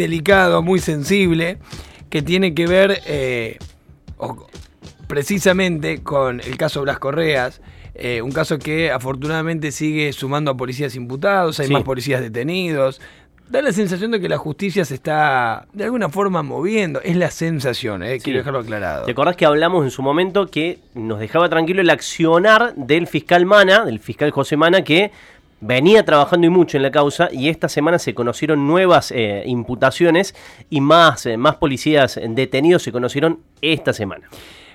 delicado, muy sensible, que tiene que ver eh, precisamente con el caso Blas Correas. Eh, un caso que afortunadamente sigue sumando a policías imputados, hay más policías detenidos, da la sensación de que la justicia se está de alguna forma moviendo. Es la sensación, eh, quiero dejarlo aclarado. ¿Te acordás que hablamos en su momento que nos dejaba tranquilo el accionar del fiscal Mana, del fiscal José Mana, que venía trabajando y mucho en la causa y esta semana se conocieron nuevas eh, imputaciones y más, eh, más policías detenidos se conocieron esta semana.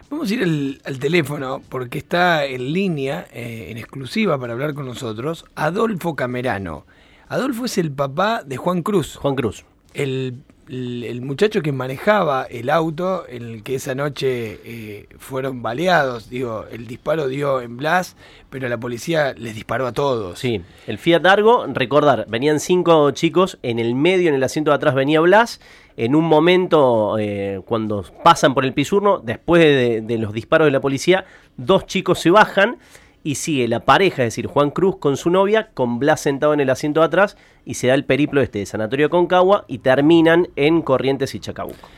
Vamos a ir al, teléfono porque está en línea, en exclusiva para hablar con nosotros, Adolfo Camerano. Adolfo es el papá de Juan Cruz. Juan Cruz. El, muchacho que manejaba el auto en el que esa noche eh, fueron baleados. Digo, el disparo dio en Blas, pero la policía les disparó a todos. Sí, el Fiat Argo, recordar, venían cinco chicos, en el medio, en el asiento de atrás venía Blas. En un momento, eh, cuando pasan por el pisurno, después de los disparos de la policía, dos chicos se bajan y sigue la pareja, es decir, Juan Cruz con su novia, con Blas sentado en el asiento de atrás y se da el periplo este de Sanatorio Concagua y terminan en Corrientes y Chacabuco.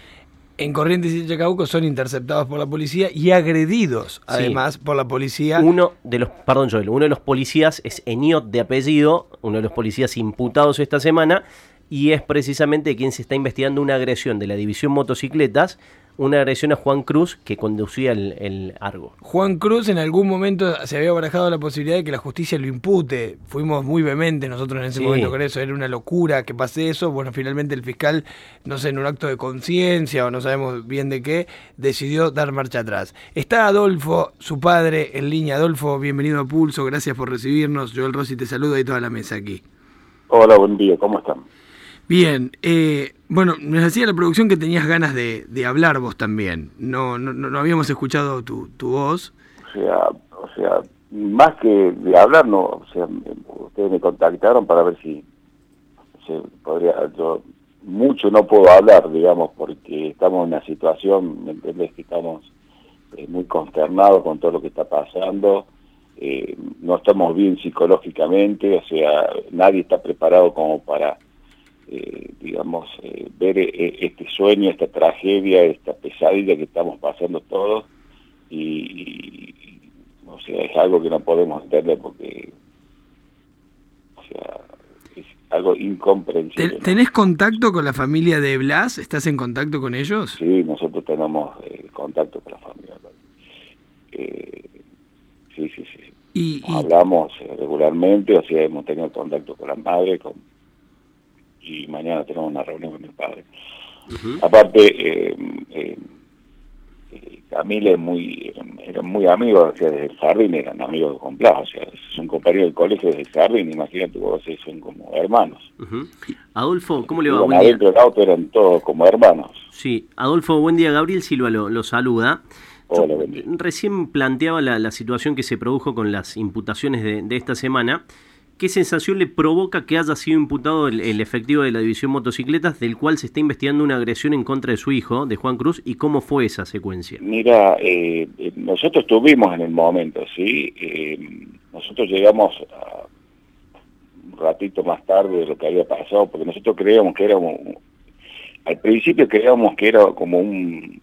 En Corrientes y Chacabuco son interceptados por la policía y agredidos, además, por la policía. Uno de los, perdón Joel, uno de los policías es Eniot de apellido, uno de los policías imputados esta semana, y es precisamente quien se está investigando una agresión de la división motocicletas una agresión a Juan Cruz que conducía el, Argo. Juan Cruz en algún momento se había barajado la posibilidad de que la justicia lo impute. Fuimos muy vehementes nosotros en ese momento con eso. Era una locura que pase eso. Bueno, finalmente el fiscal, no sé, en un acto de conciencia o no sabemos bien de qué, decidió dar marcha atrás. Está Adolfo, su padre, en línea. Adolfo, bienvenido a Pulso. Gracias por recibirnos. Joel Rossi te saluda y toda la mesa aquí. Hola, buen día. ¿Cómo están? Bien, eh, bueno, nos decía la producción que tenías ganas de, hablar vos también. No, no, no habíamos escuchado tu, tu voz. O sea, o sea, más que de hablar, no, o sea, ustedes me contactaron para ver si se podría, yo mucho no puedo hablar, digamos, porque estamos en una situación, ¿me entendés? Que estamos eh, muy consternados con todo lo que está pasando, eh, no estamos bien psicológicamente, o sea, nadie está preparado como para eh, digamos, eh, ver eh, este sueño, esta tragedia, esta pesadilla que estamos pasando todos y, o sea, es algo que no podemos entender porque, o sea, es algo incomprensible. ¿Tenés contacto con la familia de Blas? ¿Estás en contacto con ellos? Sí, nosotros tenemos contacto con la familia. sí, sí, sí. ¿Y, Hablamos regularmente, o sea, hemos tenido contacto con la madre, con y mañana tenemos una reunión con mi padre. Aparte, eh, eh, Camila es muy, eran muy amigos, o sea, desde el jardín eran amigos con Blas, o sea, son compañeros del colegio desde el jardín, imagínate vos, son como hermanos. Adolfo, ¿cómo le va? Buen adentro del auto eran todos como hermanos. Sí, Adolfo, buen día, Gabriel Silva lo, saluda. Hola, Recién planteaba la, situación que se produjo con las imputaciones de, de esta semana ¿Qué sensación le provoca que haya sido imputado el, efectivo de la división motocicletas, del cual se está investigando una agresión en contra de su hijo, de Juan Cruz, y cómo fue esa secuencia? Mira, eh, eh, nosotros estuvimos en el momento, ¿sí? Eh, nosotros llegamos un ratito más tarde de lo que había pasado, porque nosotros creíamos que era un, al principio creíamos que era como un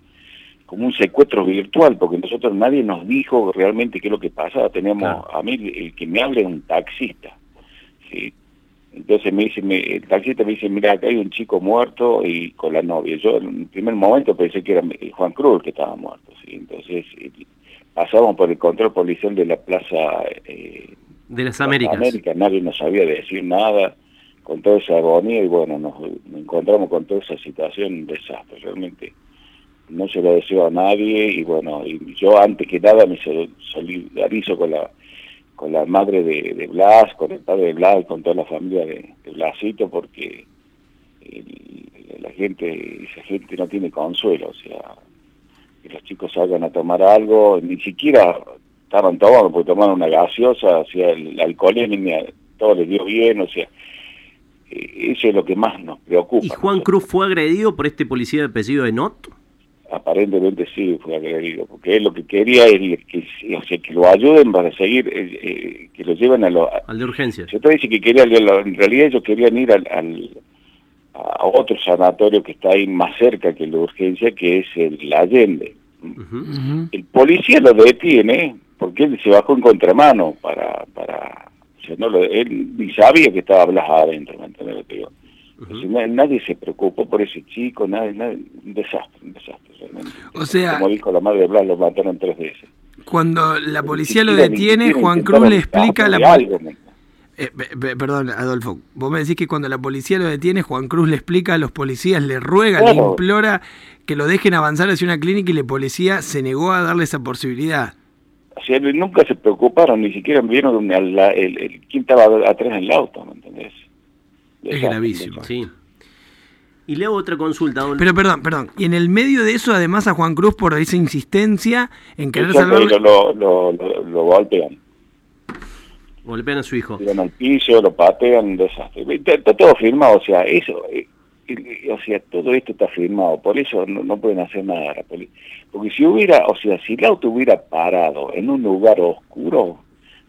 como un secuestro virtual, porque nosotros nadie nos dijo realmente qué es lo que pasaba. Teníamos, a mí el que me habla es un taxista entonces me dice, el taxista me dice, mira, acá hay un chico muerto y con la novia. Yo en un primer momento pensé que era Juan Cruz que estaba muerto, ¿sí? Entonces eh, pasamos por el control policial de la plaza... Eh, de las Américas. Nadie nos sabía decir nada con toda esa agonía y bueno, nos, encontramos con toda esa situación, un desastre, realmente no se lo deseo a nadie y bueno, y yo antes que nada me solidarizo con la con la madre de, Blas, con el padre de Blas, con toda la familia de, Blasito, porque la gente, esa gente no tiene consuelo, o sea, que los chicos salgan a tomar algo, ni siquiera estaban tomando, porque tomaron una gaseosa, o sea, el alcoholemia, todo les dio bien, o sea, e, eso es lo que más nos preocupa. ¿Y Juan Cruz fue agredido por este policía de apellido de Not? Aparentemente sí fue agredido, porque él lo que quería es que, o sea, que lo ayuden para seguir, eh, eh, que lo lleven a lo... Al de urgencia. Se dice que quería, en realidad ellos querían ir al, a otro sanatorio que está ahí más cerca que la urgencia, que es el Allende. El policía lo detiene porque él se bajó en contramano para... para o sea, no lo, él ni sabía que estaba Blas adentro, ¿me entiendes? Nadie se preocupó por ese chico, nadie, un desastre, un desastre realmente. O sea... Como dijo la madre de Blas, lo mataron tres veces. Cuando la policía lo detiene, Juan Cruz le explica la. Eh, perdón, Adolfo, vos me decís que cuando la policía lo detiene, Juan Cruz le explica a los policías, le ruega, le implora que lo dejen avanzar hacia una clínica y la policía se negó a darle esa posibilidad. O sea, nunca se preocuparon, ni siquiera vieron el, el, quién estaba atrás en el auto, ¿me entendés? Es gravísimo. Sí. Y le hago otra consulta. Adolfo. Pero perdón, perdón. Y en el medio de eso, además, a Juan Cruz por esa insistencia en querer salvarlo... Lo, lo, lo, lo golpean. Golpean a su hijo. Tiran al piso, lo patean, desastre. Está, todo firmado, o sea, eso, eh, o sea, todo esto está firmado, por eso no, pueden hacer nada Porque si hubiera, o sea, si el auto hubiera parado en un lugar oscuro,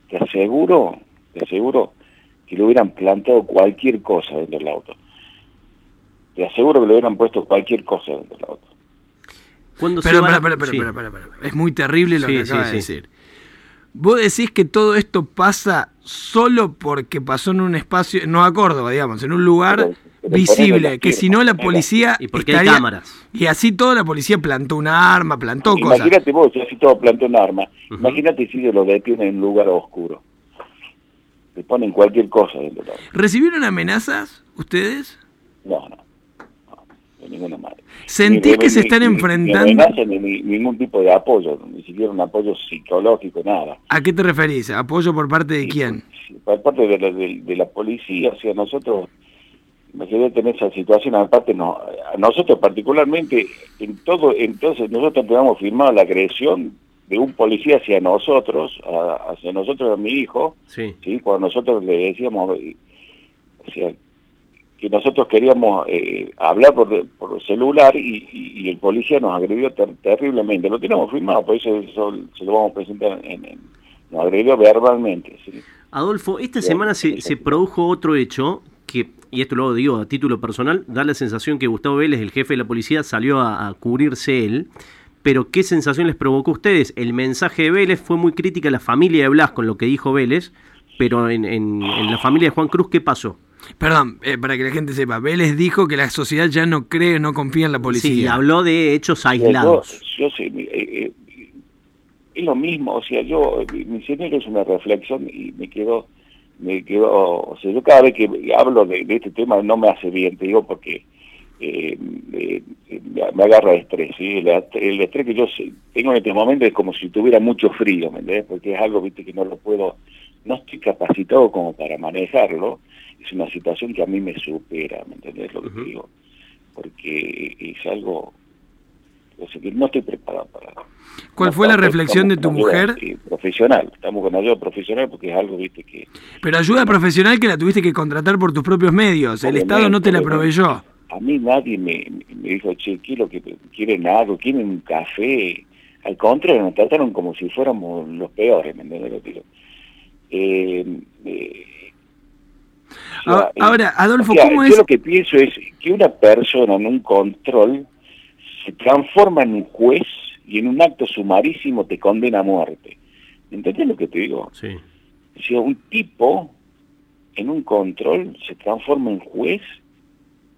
te aseguro, te aseguro que le hubieran plantado cualquier cosa dentro del auto. Te aseguro que le hubieran puesto cualquier cosa dentro del auto. Pero, pero, es muy terrible lo que acaba de decir. Vos decís que todo esto pasa solo porque pasó en un espacio, no a Córdoba, digamos, en un lugar visible, que si no la policía... Y porque hay cámaras. Y así toda la policía plantó una arma, plantó cosas. Imagínate vos, si así todo plantó un arma, imagínate si lo detienen en un lugar oscuro. Le ponen cualquier cosa ¿Recibieron amenazas ustedes? No, no ninguna manera. ¿Sentís que se están enfrentando? Ni, ningún tipo de apoyo, ni siquiera un apoyo psicológico, nada. ¿A qué te referís? ¿Apoyo por parte de quién? por parte de la, de, la policía, o sea, nosotros, imagínate en esa situación, aparte no, a nosotros particularmente, en todo, entonces nosotros tenemos firmado la agresión de un policía hacia nosotros, hacia nosotros a mi hijo, sí. ¿sí? cuando nosotros le decíamos, o sea, que nosotros queríamos eh, hablar por, por celular y, el policía nos agredió terriblemente. Lo tenemos firmado, por eso, se lo vamos a presentar, en, nos agredió verbalmente. Adolfo, esta semana se, se produjo otro hecho que, y esto lo digo a título personal, da la sensación que Gustavo Vélez, el jefe de la policía, salió a, cubrirse él. Pero ¿qué sensación les provocó a ustedes? El mensaje de Vélez fue muy crítica a la familia de Blas con lo que dijo Vélez, pero en, en la familia de Juan Cruz, ¿qué pasó? Perdón, eh, para que la gente sepa, Vélez dijo que la sociedad ya no cree, no confía en la policía. Sí, habló de hechos aislados. Yo, sé, eh, eh, es lo mismo, o sea, yo, mi señor es una reflexión y me quedo, me quedo, o sea, yo cada vez que hablo de, este tema no me hace bien, te digo, porque me agarra estrés, ¿sí? el, estrés que yo tengo en este momento es como si tuviera mucho frío, ¿me entiendes? Porque es algo, viste, que no lo puedo, no estoy capacitado como para manejarlo, es una situación que a mí me supera, ¿me entendés lo que digo? Porque es algo, o sea, que no estoy preparado para... ¿Cuál fue la reflexión de tu mujer? profesional, estamos con ayuda profesional porque es algo, viste, que... Pero ayuda profesional que la tuviste que contratar por tus propios medios, el Estado no te la proveyó. A mí nadie me, me dijo, che, quiero que quieren algo, quieren un café. Al contrario, nos trataron como si fuéramos los peores, ¿me entiendes lo que digo? Eh, eh, Ahora, Adolfo, ¿cómo es? Yo lo que pienso es que una persona en un control se transforma en un juez y en un acto sumarísimo te condena a muerte. ¿Entendés lo que te digo? Sí. O sea, un tipo en un control se transforma en juez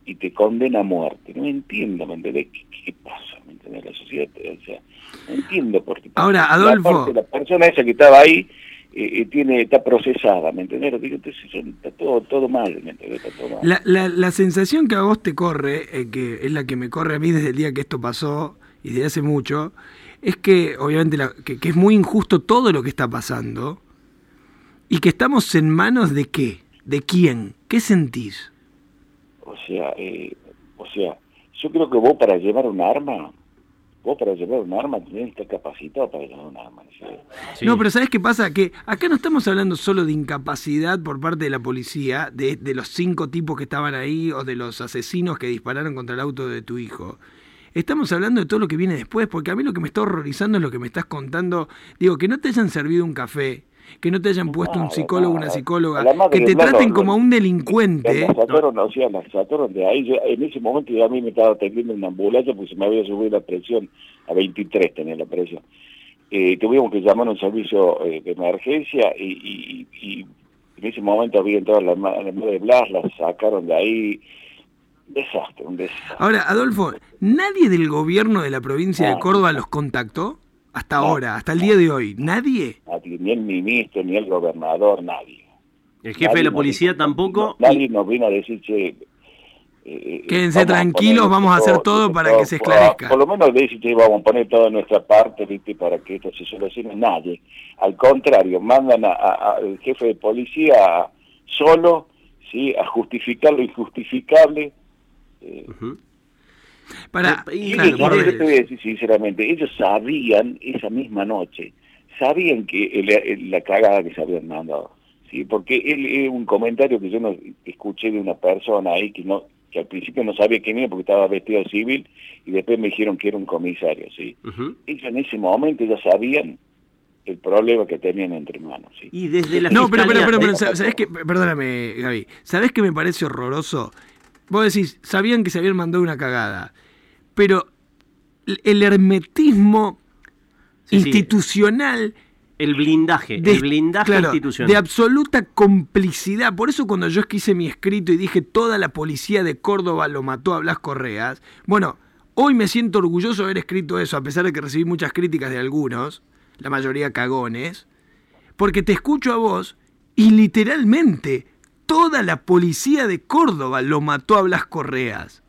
y te condena a muerte. No entiendo, ¿me entendés? ¿Qué, pasa? ¿Me entendés? La sociedad, o sea, no entiendo por qué. Ahora, Adolfo... La, la persona esa que estaba ahí eh, eh, tiene está procesada, ¿me entiendes? está todo, todo mal, ¿me entiendes? La, la, la, sensación que a vos te corre, eh, que es la que me corre a mí desde el día que esto pasó y desde hace mucho, es que obviamente que, es muy injusto todo lo que está pasando y que estamos en manos de qué, de quién, ¿qué sentís? O sea, o sea, yo creo que vos para llevar un arma vos para llevar un arma tenés que estar capacitado para llevar un arma. No, pero ¿sabes qué pasa? Que acá no estamos hablando solo de incapacidad por parte de la policía, de, de los cinco tipos que estaban ahí o de los asesinos que dispararon contra el auto de tu hijo. Estamos hablando de todo lo que viene después, porque a mí lo que me está horrorizando es lo que me estás contando. Digo, que no te hayan servido un café, que no te hayan puesto un psicólogo, una psicóloga, que te traten como a un delincuente. Sacaron, de ahí, en ese momento yo a mí me estaba atendiendo en una ambulancia porque se me había subido la presión, a 23 tenía la presión. Eh, tuvimos que llamar a un servicio eh, de emergencia y, en ese momento había entrado la, la madre de Blas, la sacaron de ahí, desastre, un desastre. Ahora, Adolfo, ¿nadie del gobierno de la provincia de Córdoba los contactó? Hasta ahora, hasta el día de hoy, ¿nadie? Ni el ministro, ni el gobernador, nadie. ¿El jefe de la policía tampoco? nadie nos vino a decir, che... Eh, Quédense tranquilos, vamos a hacer todo, para que se esclarezca. Por, lo menos decir, che, vamos a poner toda nuestra parte, ¿viste? Para que esto se solucione. Nadie. Al contrario, mandan al jefe de policía solo, ¿sí? A justificar lo injustificable para, sinceramente, ellos sabían esa misma noche, sabían que la cagada que se habían mandado, ¿sí? porque él es un comentario que yo no escuché de una persona ahí que no que al principio no sabía quién era porque estaba vestido civil y después me dijeron que era un comisario, ¿sí? Ellos en ese momento ya sabían el problema que tenían entre manos. ¿sí? Y desde la No, pero, pero, pero, pero ¿sabes qué? Perdóname, Gaby. ¿Sabes qué me parece horroroso? Vos decís, sabían que se habían mandado una cagada, pero el hermetismo institucional... El blindaje, de, el blindaje institucional. De absoluta complicidad. Por eso cuando yo quise mi escrito y dije toda la policía de Córdoba lo mató a Blas Correas, bueno, hoy me siento orgulloso de haber escrito eso, a pesar de que recibí muchas críticas de algunos, la mayoría cagones, porque te escucho a vos y literalmente toda la policía de Córdoba lo mató a Blas Correas.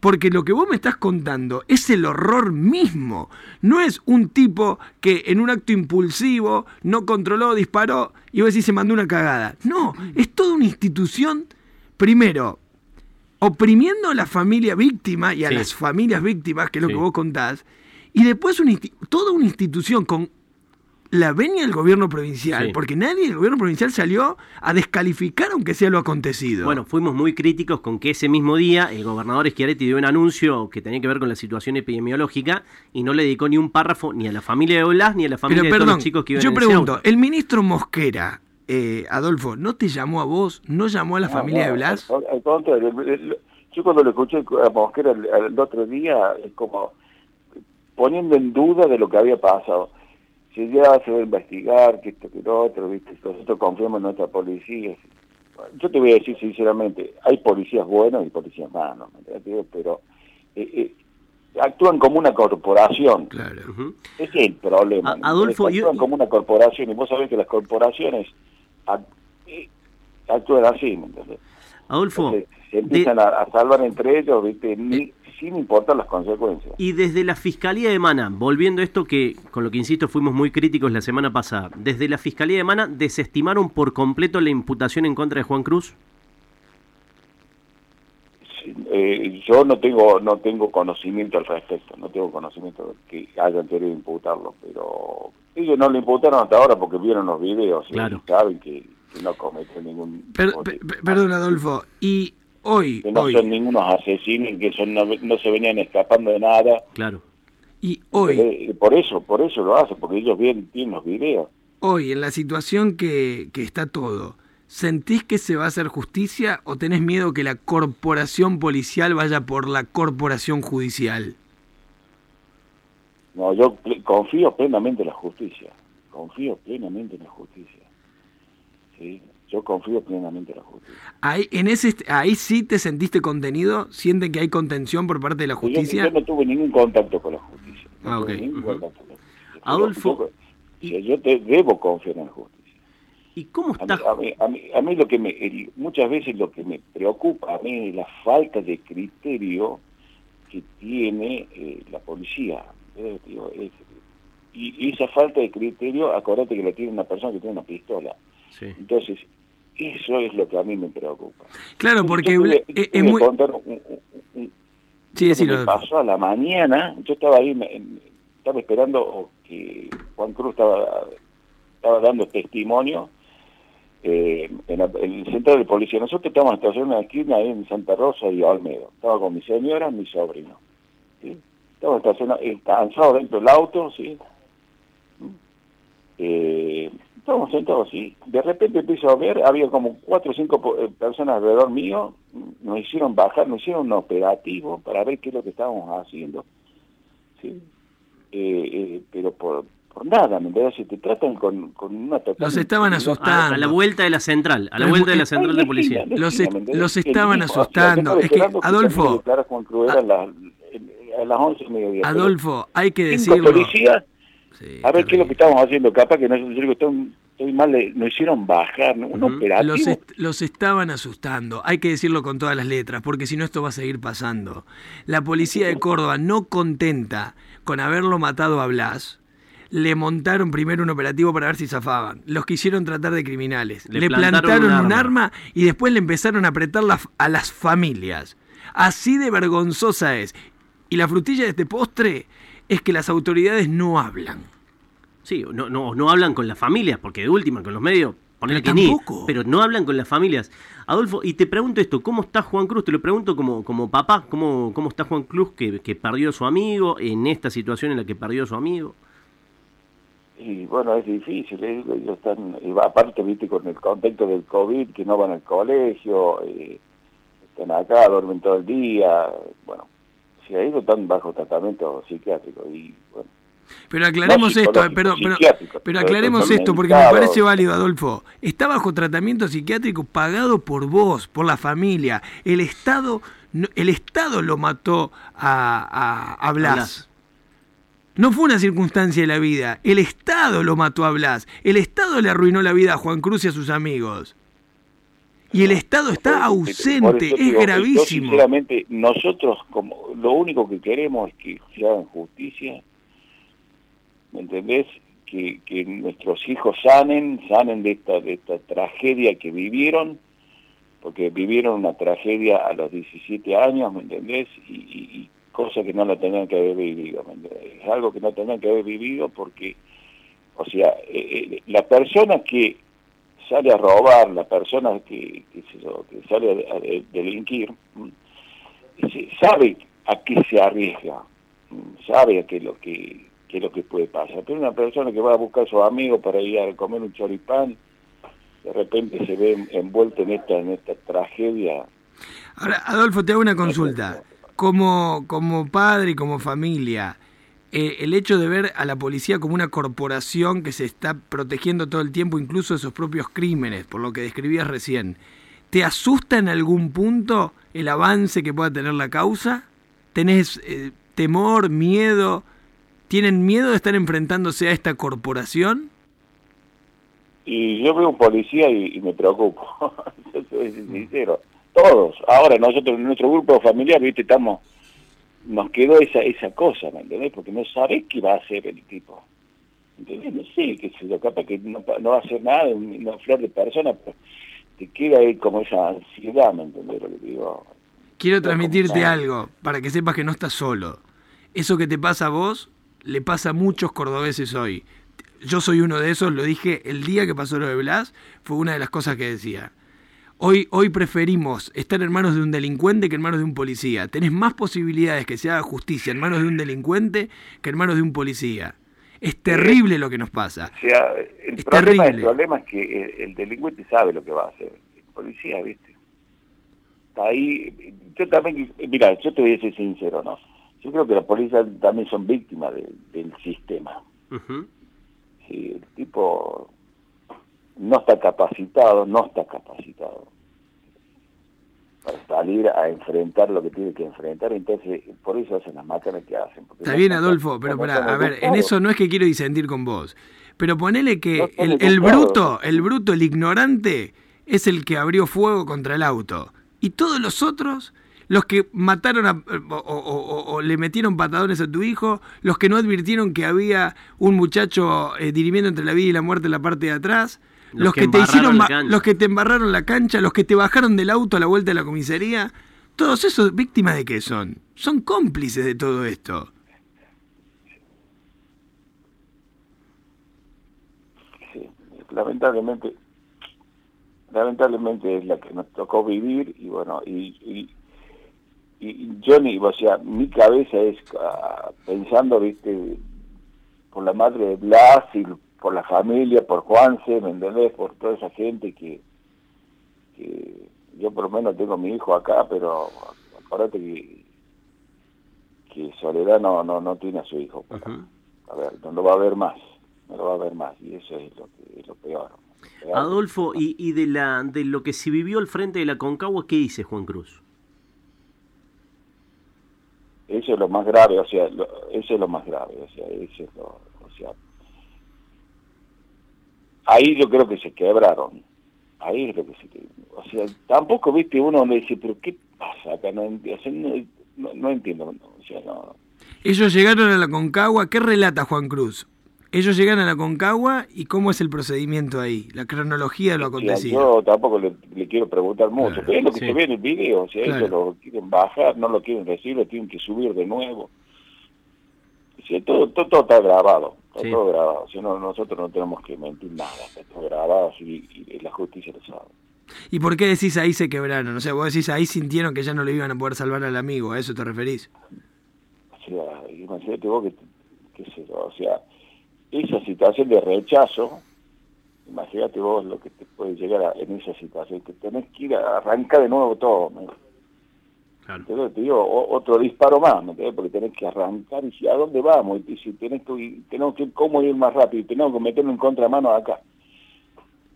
Porque lo que vos me estás contando es el horror mismo. No es un tipo que en un acto impulsivo no controló, disparó y vos decís se mandó una cagada. No, es toda una institución, primero, oprimiendo a la familia víctima y a las familias víctimas, que es lo que vos contás, y después toda una institución con la venia del gobierno provincial, porque nadie del gobierno provincial salió a descalificar aunque sea lo acontecido. Bueno, fuimos muy críticos con que ese mismo día el gobernador Schiaretti dio un anuncio que tenía que ver con la situación epidemiológica y no le dedicó ni un párrafo ni a la familia de Blas ni a la familia de todos los chicos que iban Yo pregunto, el ministro Mosquera, eh, Adolfo, ¿no te llamó a vos? ¿No llamó a la familia de Blas? yo cuando lo escuché a Mosquera el otro día, es como poniendo en duda de lo que había pasado si ya se va a investigar, que esto, que lo otro, ¿viste? nosotros confiamos en nuestra policía. Yo te voy a decir sinceramente, hay policías buenos y policías malos, pero eh, eh, actúan como una corporación. Claro. Ese es el problema. Adolfo, actúan como una corporación y vos sabés que las corporaciones eh, actúan así, ¿me Adolfo, se empiezan a, salvar entre ellos, ¿viste? Ni, sin importar las consecuencias. Y desde la Fiscalía de Mana, volviendo a esto que, con lo que insisto, fuimos muy críticos la semana pasada, desde la Fiscalía de Mana, ¿desestimaron por completo la imputación en contra de Juan Cruz? Eh, yo no tengo no tengo conocimiento al respecto, no tengo conocimiento de que hayan querido imputarlo, pero ellos no lo imputaron hasta ahora porque vieron los videos y saben que, no cometen ningún... perdón, Adolfo, y Hoy, que no son ningunos asesinos que son, no, se venían escapando de nada. Claro. Y hoy. Eh, por eso, por eso lo hacen, porque ellos ven, tienen los videos. Hoy, en la situación que, que está todo, ¿sentís que se va a hacer justicia o tenés miedo que la corporación policial vaya por la corporación judicial? No, yo confío plenamente en la justicia. Confío plenamente en la justicia. ¿Sí? yo confío plenamente en la justicia. Ahí, en ese, ahí sí te sentiste contenido, sienten que hay contención por parte de la justicia. Yo, no tuve ningún contacto con la justicia. ah, ok. Adolfo. Yo, te debo confiar en la justicia. ¿Y cómo está? A mí, a mí, a mí, lo que me, muchas veces lo que me preocupa a mí es la falta de criterio que tiene eh, la policía. Eh, y, esa falta de criterio, acuérdate que la tiene una persona que tiene una pistola. Sí. Entonces, eso es lo que a mí me preocupa. Claro, porque es, muy... Contar un, sí, sí, lo... pasó a la mañana, yo estaba ahí, estaba esperando que Juan Cruz estaba, estaba dando testimonio eh, en, el centro de policía. Nosotros estábamos estacionados en la esquina ahí en Santa Rosa y Olmedo. Estaba con mi señora mi sobrino. ¿sí? Estaba estacionados, cansados dentro del auto, ¿sí? Eh, Estábamos sentados así. De repente empiezo a ver, había como cuatro o cinco eh, personas alrededor mío, nos hicieron bajar, nos hicieron un operativo para ver qué es lo que estábamos haciendo. ¿sí? Eh, eh, pero por, por nada, ¿me entiendes? Si te tratan con, con una total... Los estaban asustando. A, la vuelta de la central, a la vuelta de la central de policía. Los, los estaban asustando. Es que, Adolfo... A las 11 mediodía. Adolfo, hay que decirlo. A ver qué es lo que estamos haciendo. Capaz que no es estoy, estoy mal, nos hicieron bajar, un operativo. Los, los estaban asustando, hay que decirlo con todas las letras, porque si no esto va a seguir pasando. La policía de Córdoba, no contenta con haberlo matado a Blas, le montaron primero un operativo para ver si zafaban. Los quisieron tratar de criminales. Le, plantaron, un, arma. y después le empezaron a apretar a las familias. Así de vergonzosa es. Y la frutilla de este postre es que las autoridades no hablan. Sí, no, no, no hablan con las familias, porque de última, con los medios, poner que ni, pero no hablan con las familias. Adolfo, y te pregunto esto, ¿cómo está Juan Cruz? Te lo pregunto como, como papá, ¿cómo, ¿cómo está Juan Cruz que, que perdió a su amigo en esta situación en la que perdió a su amigo? y bueno, es difícil, ¿eh? ellos están, y aparte, viste, con el contexto del COVID, que no van al colegio, eh, están acá, duermen todo el día, bueno, si ellos están bajo tratamiento psiquiátrico y bueno. Pero aclaremos esto, pero, pero, pero aclaremos esto porque me parece válido, Adolfo. Está bajo tratamiento psiquiátrico pagado por vos, por la familia. El Estado, el Estado lo mató a, a, a Blas. No fue una circunstancia de la vida. El Estado lo mató a Blas. El Estado le arruinó la vida a Juan Cruz y a sus amigos. Y el Estado está ausente, es gravísimo. sinceramente, nosotros como lo único que queremos es que se hagan justicia, ¿me entendés? Que, que nuestros hijos sanen, sanen de esta, de esta tragedia que vivieron, porque vivieron una tragedia a los 17 años, ¿me entendés? y, cosa que no la tenían que haber vivido. Es algo que no tenían que haber vivido porque, o sea, eh, eh, la persona que sale a robar, la persona que, que, sale a, delinquir, sabe a qué se arriesga, sabe a qué es lo que, qué es lo que puede pasar. Pero una persona que va a buscar a sus amigos para ir a comer un choripán, de repente se ve envuelto en esta, en esta tragedia. Ahora, Adolfo, te hago una consulta como, como padre y como familia, eh, el hecho de ver a la policía como una corporación que se está protegiendo todo el tiempo, incluso de sus propios crímenes, por lo que describías recién, ¿te asusta en algún punto el avance que pueda tener la causa? ¿Tenés eh, temor, miedo? ¿Tienen miedo de estar enfrentándose a esta corporación? Y yo veo un policía y, me preocupo, soy sincero todos. Ahora nosotros en nuestro grupo familiar, viste, estamos, nos quedó esa esa cosa, ¿me entendés? Porque no sabés qué va a hacer el tipo. ¿Entendés? No sé, que se lo capaz que no, va a hacer nada, una flor de persona, pero te queda ahí como esa ansiedad, ¿me entendés lo que digo? Quiero transmitirte algo, para que sepas que no estás solo. Eso que te pasa a vos, le pasa a muchos cordobeses hoy. Yo soy uno de esos, lo dije el día que pasó lo de Blas, fue una de las cosas que decía Hoy, hoy preferimos estar en manos de un delincuente que en manos de un policía. Tenés más posibilidades que se haga justicia en manos de un delincuente que en manos de un policía. Es terrible lo que nos pasa. O sea, el, problema, el problema, es que el, delincuente sabe lo que va a hacer. El policía, ¿viste? Está ahí. Yo también, mira, yo te voy a ser sincero, ¿no? Yo creo que las policías también son víctimas del sistema. el tipo no está capacitado, no está capacitado para salir a enfrentar lo que tiene que enfrentar, entonces por eso hacen las máquinas que hacen. Está bien, Adolfo, pero para, a ver, en eso no es que quiero disentir con vos, pero ponele que el, el bruto, el bruto, el ignorante, es el que abrió fuego contra el auto, y todos los otros los que mataron o, le metieron patadones a tu hijo, los que no advirtieron que había un muchacho eh, dirimiendo entre la vida y la muerte en la parte de atrás, los, que, te hicieron, los que te embarraron la cancha, los que te bajaron del auto a la vuelta de la comisaría, todos esos víctimas de qué son? Son cómplices de todo esto. Sí, lamentablemente, lamentablemente es la que nos tocó vivir y bueno, y, y, y yo ni, o sea, mi cabeza es ah, pensando, viste, por la madre de Blas y por la familia, por Juanse, ¿me entendés? Por toda esa gente que, que yo por lo menos tengo mi hijo acá, pero acuérdate que, que Soledad no, no, no tiene a su hijo. A ver, no lo va a ver más, no lo va a ver más, y eso es lo, que, es lo peor. Adolfo, y, y de, la, de lo que se vivió al frente de la Concagua, ¿qué dice Juan Cruz? Eso es lo más grave, o sea, eso es lo más grave, o sea, eso es lo, o sea, ahí yo creo que se quebraron, ahí lo que se o sea, tampoco, viste, uno le dice, pero ¿qué pasa acá? No, no, no entiendo, o sea, no. Ellos llegaron a la Concagua, ¿qué relata Juan Cruz? Ellos llegan a la Concagua y cómo es el procedimiento ahí, la cronología de lo acontecido. Yo tampoco le, quiero preguntar mucho, pero es lo que se ve en el video, o sea, ellos lo quieren bajar, no lo quieren recibir, lo tienen que subir de nuevo. O todo, todo, está grabado, está todo grabado, o sea, nosotros no tenemos que mentir nada, está todo grabado y, la justicia lo sabe. ¿Y por qué decís ahí se quebraron? O sea, vos decís ahí sintieron que ya no le iban a poder salvar al amigo, ¿a eso te referís? O sea, imagínate vos que, qué sé yo, o sea, esa situación de rechazo, imagínate vos lo que te puede llegar en esa situación, que tenés que ir a arrancar de nuevo todo. Claro. te digo, otro disparo más, porque tenés que arrancar y si a dónde vamos, y si tenés que, tenemos que cómo ir más rápido, y tenemos que meterlo en contramano acá.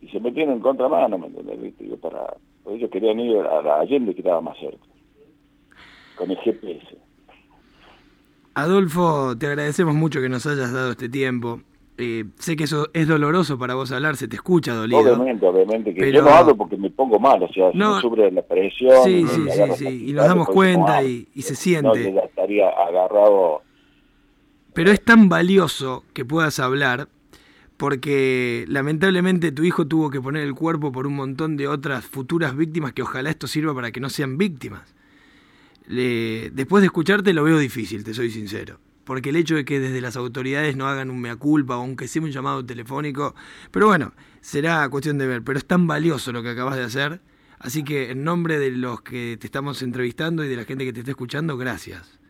Y se metieron en contramano, ¿me entendés? para, ellos querían ir a la Allende que estaba más cerca, con el GPS. Adolfo, te agradecemos mucho que nos hayas dado este tiempo. Eh, sé que eso es doloroso para vos hablar, se te escucha dolido. Obviamente, obviamente, que yo no hablo porque me pongo mal, o sea, no, sube la presión. Sí, sí, sí, sí, y nos damos cuenta y, se siente. No, estaría agarrado. Pero es tan valioso que puedas hablar porque lamentablemente tu hijo tuvo que poner el cuerpo por un montón de otras futuras víctimas que ojalá esto sirva para que no sean víctimas. después de escucharte lo veo difícil, te soy sincero porque el hecho de que desde las autoridades no hagan un mea culpa o aunque sea un llamado telefónico, pero bueno, será cuestión de ver, pero es tan valioso lo que acabas de hacer, así que en nombre de los que te estamos entrevistando y de la gente que te está escuchando, gracias.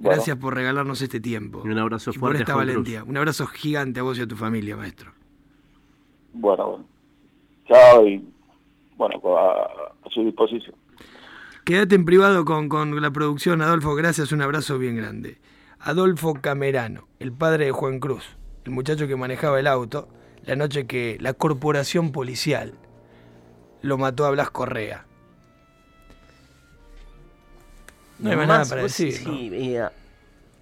Gracias por regalarnos este tiempo. un abrazo y fuerte. Por esta valentía. Un abrazo gigante a vos y a tu familia, maestro. Bueno, bueno. Chao y bueno, a, su disposición. Quédate en privado con, con la producción, Adolfo. Gracias, un abrazo bien grande. Adolfo Camerano, el padre de Juan Cruz, el muchacho que manejaba el auto, la noche que la corporación policial lo mató a Blas Correa. No hay más, nada para decir. Sí, ¿no?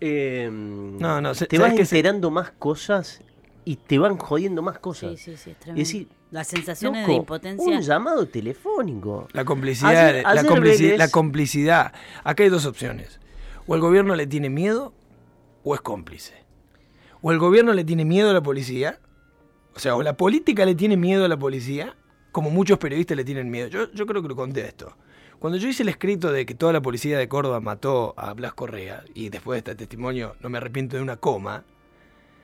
Em, no, no, te vas enterando más cosas y te van jodiendo más cosas. Sí, sí, sí, es tremendo. decir, las sensaciones de impotencia. Un llamado telefónico. La complicidad, la, complicidad la complicidad. Acá hay dos opciones. O el gobierno le tiene miedo o es cómplice. O el gobierno le tiene miedo a la policía, o sea, o la política le tiene miedo a la policía, como muchos periodistas le tienen miedo. Yo, yo creo que lo conté esto. Cuando yo hice el escrito de que toda la policía de Córdoba mató a Blas Correa, y después de este testimonio no me arrepiento de una coma,